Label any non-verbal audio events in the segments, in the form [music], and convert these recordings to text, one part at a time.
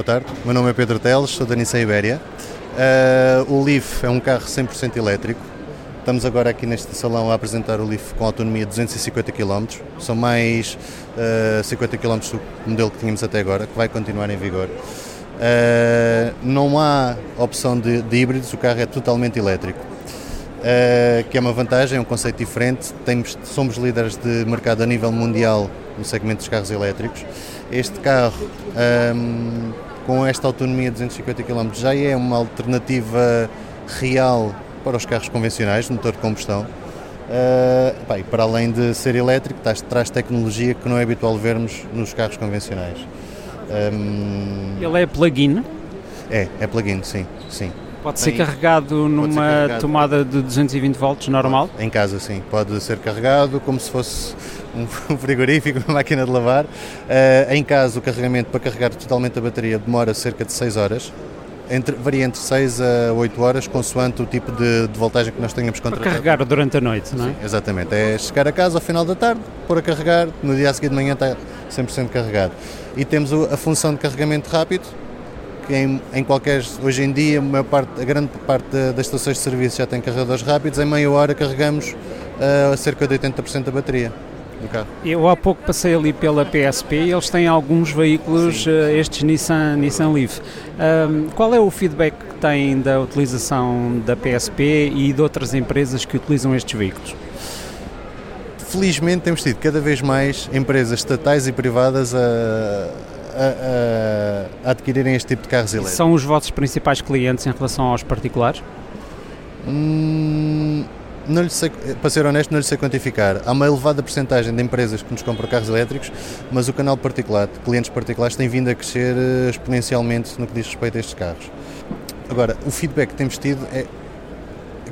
Boa tarde, meu nome é Pedro Teles, sou da Nissan Ibéria. Uh, o Leaf é um carro 100% elétrico. Estamos agora aqui neste salão a apresentar o Leaf com autonomia de 250 km. São mais uh, 50 km do modelo que tínhamos até agora, que vai continuar em vigor. Uh, não há opção de, de, híbridos, o carro é totalmente elétrico. Uh, que é uma vantagem, é um conceito diferente. Temos, somos líderes de mercado a nível mundial no segmento dos carros elétricos. Este carro, um, com esta autonomia de 250 km, já é uma alternativa real para os carros convencionais, motor de combustão. Uh, pá, para além de ser elétrico, traz, traz, tecnologia que não é habitual vermos nos carros convencionais. Um, Ele é plug-in? É, é plug-in, sim, sim. Pode ser carregado numa ser carregado. tomada de 220 volts normal? Em casa, sim. Pode ser carregado como se fosse um [laughs] frigorífico, uma máquina de lavar. Uh, em casa, o carregamento para carregar totalmente a bateria demora cerca de 6 horas. Entre, varia entre 6 a 8 horas, consoante o tipo de, de voltagem que nós tenhamos contratado. Para carregar durante a noite, não é? Sim, exatamente. É chegar a casa ao final da tarde, pôr a carregar, no dia a seguir de manhã está 100% carregado. E temos a função de carregamento rápido, em, em, qualquer, hoje em dia, a, parte, a grande parte das estações de serviço já tem carregadores rápidos, em meia hora carregamos uh, cerca de 80% da bateria. Eu há pouco passei ali pela PSP e eles têm alguns veículos, uh, estes Nissan, Nissan Leaf. Um, qual é o feedback que têm da utilização da PSP e de outras empresas que utilizam estes veículos? Felizmente temos tido cada vez mais empresas estatais e privadas a, a, a, adquirirem este tipo de carros elétricos. São os vossos principais clientes em relação aos particulares? Hum, não lhe sei, para ser honesto, não lhe sei quantificar. Há uma elevada porcentagem de empresas que nos compram carros elétricos, mas o canal particular, de clientes particulares, tem vindo a crescer eh, exponencialmente no que diz respeito a estes carros. Agora, o feedback que temos tido é,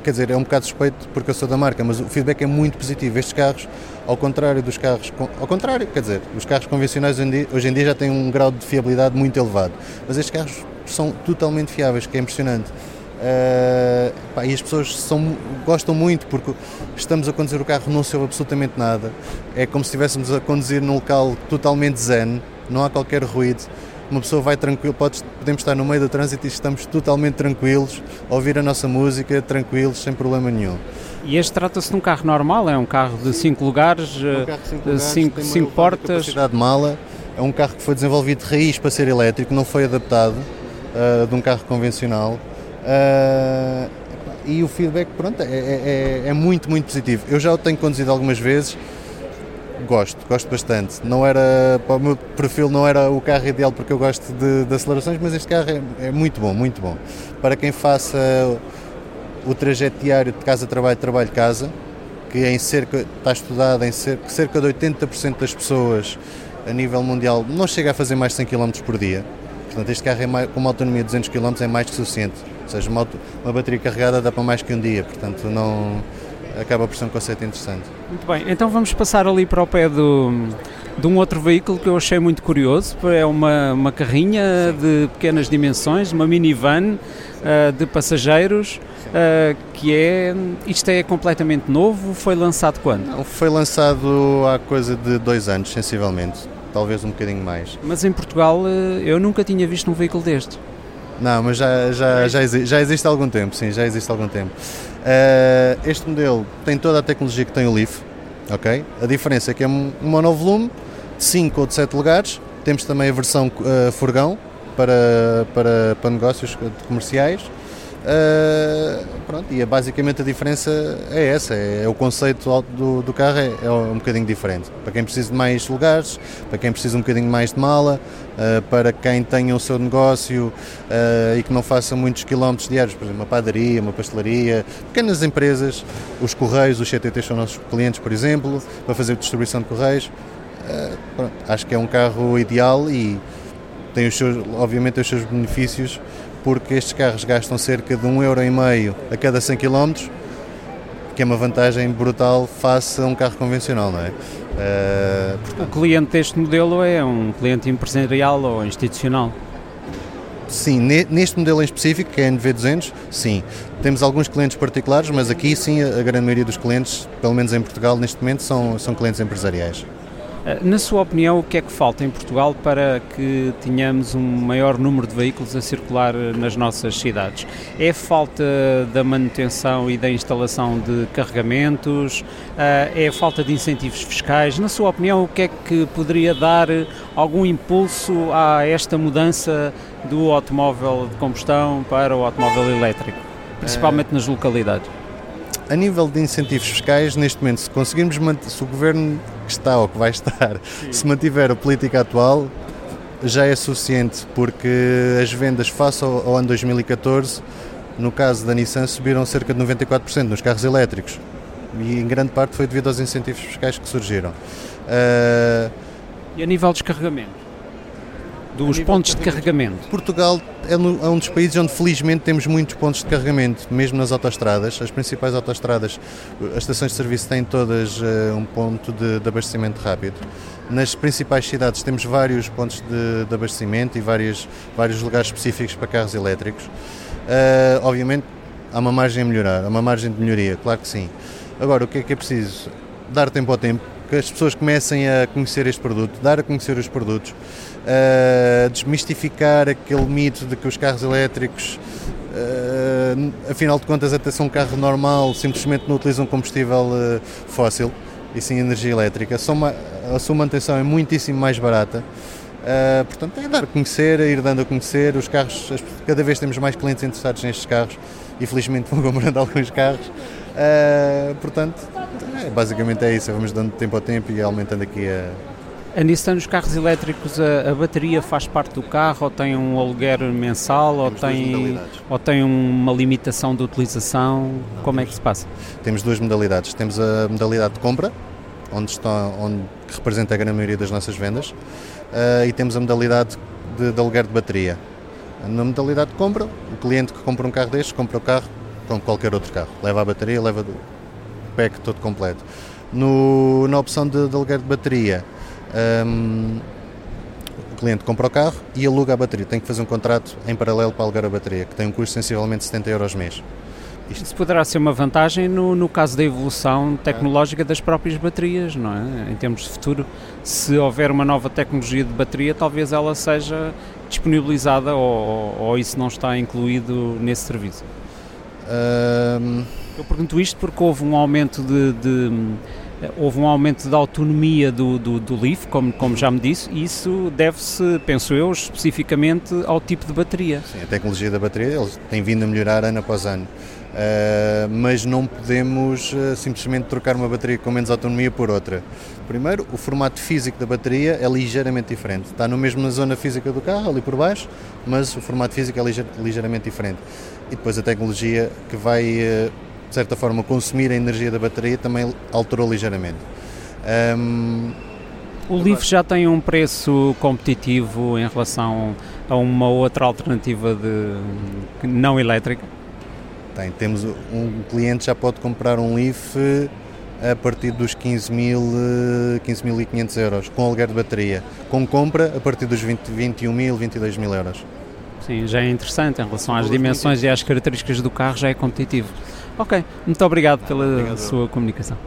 quer dizer, é um bocado suspeito porque eu sou da marca, mas o feedback é muito positivo. Estes carros, ao contrário dos carros, ao contrário, quer dizer, os carros convencionais hoje em dia já têm um grau de fiabilidade muito elevado, mas estes carros são totalmente fiáveis, que é impressionante. Uh, pá, e as pessoas são, gostam muito porque estamos a conduzir o carro, não se ouve absolutamente nada. É como se estivéssemos a conduzir num local totalmente zen, não há qualquer ruído. Uma pessoa vai tranquilo, pode, podemos estar no meio do trânsito e estamos totalmente tranquilos, ouvir a nossa música, tranquilos, sem problema nenhum. E este trata-se de um carro normal, é um carro de 5 lugares, 5 um portas. Capacidade de mala, é um carro que foi desenvolvido de raiz para ser elétrico, não foi adaptado uh, de um carro convencional. Uh, e o feedback pronto, é, é, é, muito, muito positivo. Eu já o tenho conduzido algumas vezes, gosto, gosto bastante. Não era, para o meu perfil não era o carro ideal porque eu gosto de, de acelerações, mas este carro é, é, muito bom, muito bom. Para quem faça o trajeto diário de casa-trabalho, trabalho-casa, que em cerca, está estudado em cerca, cerca de 80% das pessoas a nível mundial não chega a fazer mais de 100 km por dia. Portanto, este carro é mais, com uma autonomia de 200 km é mais que suficiente. Ou seja, uma, uma bateria carregada dá para mais que um dia, portanto não acaba por ser um conceito interessante. Muito bem, então vamos passar ali para o pé do, de um outro veículo que eu achei muito curioso. É uma, uma carrinha Sim. de pequenas dimensões, uma minivan uh, de passageiros, uh, que é. Isto é completamente novo, foi lançado quando? Não, foi lançado há coisa de dois anos, sensivelmente, talvez um bocadinho mais. Mas em Portugal uh, eu nunca tinha visto um veículo deste. Não, mas já, já, já, já existe há algum tempo, sim, já existe há algum tempo. Uh, este modelo tem toda a tecnologia que tem o Leaf, ok? A diferença é que é um monovolume, de 5 ou de 7 lugares, temos também a versão uh, furgão para, para, para negócios comerciais Uh, pronto, e é, basicamente a diferença é essa, é, é o conceito do, do carro é, é, um bocadinho diferente. Para quem precisa de mais lugares, para quem precisa um bocadinho mais de mala, uh, para quem tenha o seu negócio uh, e que não faça muitos quilómetros diários, por exemplo, uma padaria, uma pastelaria, pequenas empresas, os correios, os CTT são nossos clientes, por exemplo, para fazer distribuição de correios. Pronto, acho que é um carro ideal e tem os seus, obviamente, os seus benefícios porque estes carros gastam cerca de 1,5€ a cada 100 km, que é uma vantagem brutal face a um carro convencional, não é? Uh, portanto, o cliente deste modelo é um cliente empresarial ou institucional? Sim, neste modelo em específico, que é a NV200, sim. Temos alguns clientes particulares, mas aqui sim a grande maioria dos clientes, pelo menos em Portugal neste momento, são, são clientes empresariais. Eh, na sua opinião, o que é que falta em Portugal para que tenhamos um maior número de veículos a circular eh, nas nossas cidades? É falta da manutenção e da instalação de carregamentos? É falta de incentivos fiscais? Na sua opinião, o que é que poderia dar algum impulso a esta mudança do automóvel de combustão para o automóvel elétrico, principalmente nas localidades? A nível de incentivos fiscais, neste momento, se conseguirmos manter, se o governo que está ou que vai estar, Sim. se mantiver a política atual, já é suficiente, porque as vendas face ao, ao ano 2014, no caso da Nissan, subiram cerca de 94% nos carros elétricos. E em grande parte foi devido aos incentivos fiscais que surgiram. Uh... E a nível de descarregamento? Dos pontos de carregamento. Portugal é, é, um dos países onde felizmente temos muitos pontos de carregamento, mesmo nas autoestradas, as principais autoestradas, as estações de serviço têm todas uh, um ponto de, de, abastecimento rápido. Nas principais cidades temos vários pontos de, de abastecimento e vários, vários lugares específicos para carros elétricos. Uh, obviamente há uma margem a melhorar, há uma margem de melhoria, claro que sim. Agora, o que é que é preciso? Dar tempo ao tempo, que as pessoas comecem a conhecer este produto, dar a conhecer os produtos, uh, desmistificar aquele mito de que os carros elétricos, uh, afinal de contas, até são um carro normal, simplesmente não utilizam combustível uh, fóssil e sim energia elétrica. Uma, a sua manutenção é muitíssimo mais barata. Uh, portanto, é dar a conhecer, é ir dando a conhecer os carros. Cada vez temos mais clientes interessados nestes carros e felizmente [laughs] vão comprando alguns carros. Uh, portanto, é, basicamente é isso. Vamos dando tempo ao tempo e aumentando aqui a, a Nissan, os carros elétricos, a, a, bateria faz parte do carro ou tem um aluguer mensal ou tem, ou tem uma limitação de utilização? Não, Como temos, é que se passa? Temos duas modalidades. Temos a modalidade de compra, onde, está, onde representa a grande maioria das nossas vendas, uh, e temos a modalidade de, de aluguer de bateria. Na modalidade de compra, o cliente que compra um carro destes compra o carro com qualquer outro carro. Leva a bateria, leva o pack todo completo. No, na opção de, de aluguer de bateria, um, o cliente compra o carro e aluga a bateria. Tem que fazer um contrato em paralelo para alugar a bateria, que tem um custo sensivelmente de 70 euros mês. Isto. Isso poderá ser uma vantagem no, no caso da evolução tecnológica das próprias baterias, não é? Em termos de futuro, se houver uma nova tecnologia de bateria, talvez ela seja disponibilizada ou, ou isso não está incluído nesse serviço. Eu pergunto isto porque houve um aumento de, de houve um aumento da autonomia do, do, do Leaf, como, como já me disse, e isso deve-se, penso eu, especificamente ao tipo de bateria. Sim, a tecnologia da bateria eles tem vindo a melhorar ano após ano. Uh, mas não podemos uh, simplesmente trocar uma bateria com menos autonomia por outra. Primeiro, o formato físico da bateria é ligeiramente diferente. Está no mesmo na zona física do carro, ali por baixo, mas o formato físico é ligeir, ligeiramente diferente. E depois a tecnologia que vai uh, de certa forma, consumir a energia da bateria também alterou ligeiramente. Um, o Leaf já tem um preço competitivo em relação a uma outra alternativa de não elétrica? Tem, temos um cliente já pode comprar um Leaf a partir dos 15.500 15 euros, com aluguer de bateria. Com compra, a partir dos 20, 21 mil, 22 mil euros. Sim, já é interessante em relação às dimensões e às características do carro, já é competitivo. Ok, muito obrigado pela obrigado. sua comunicação.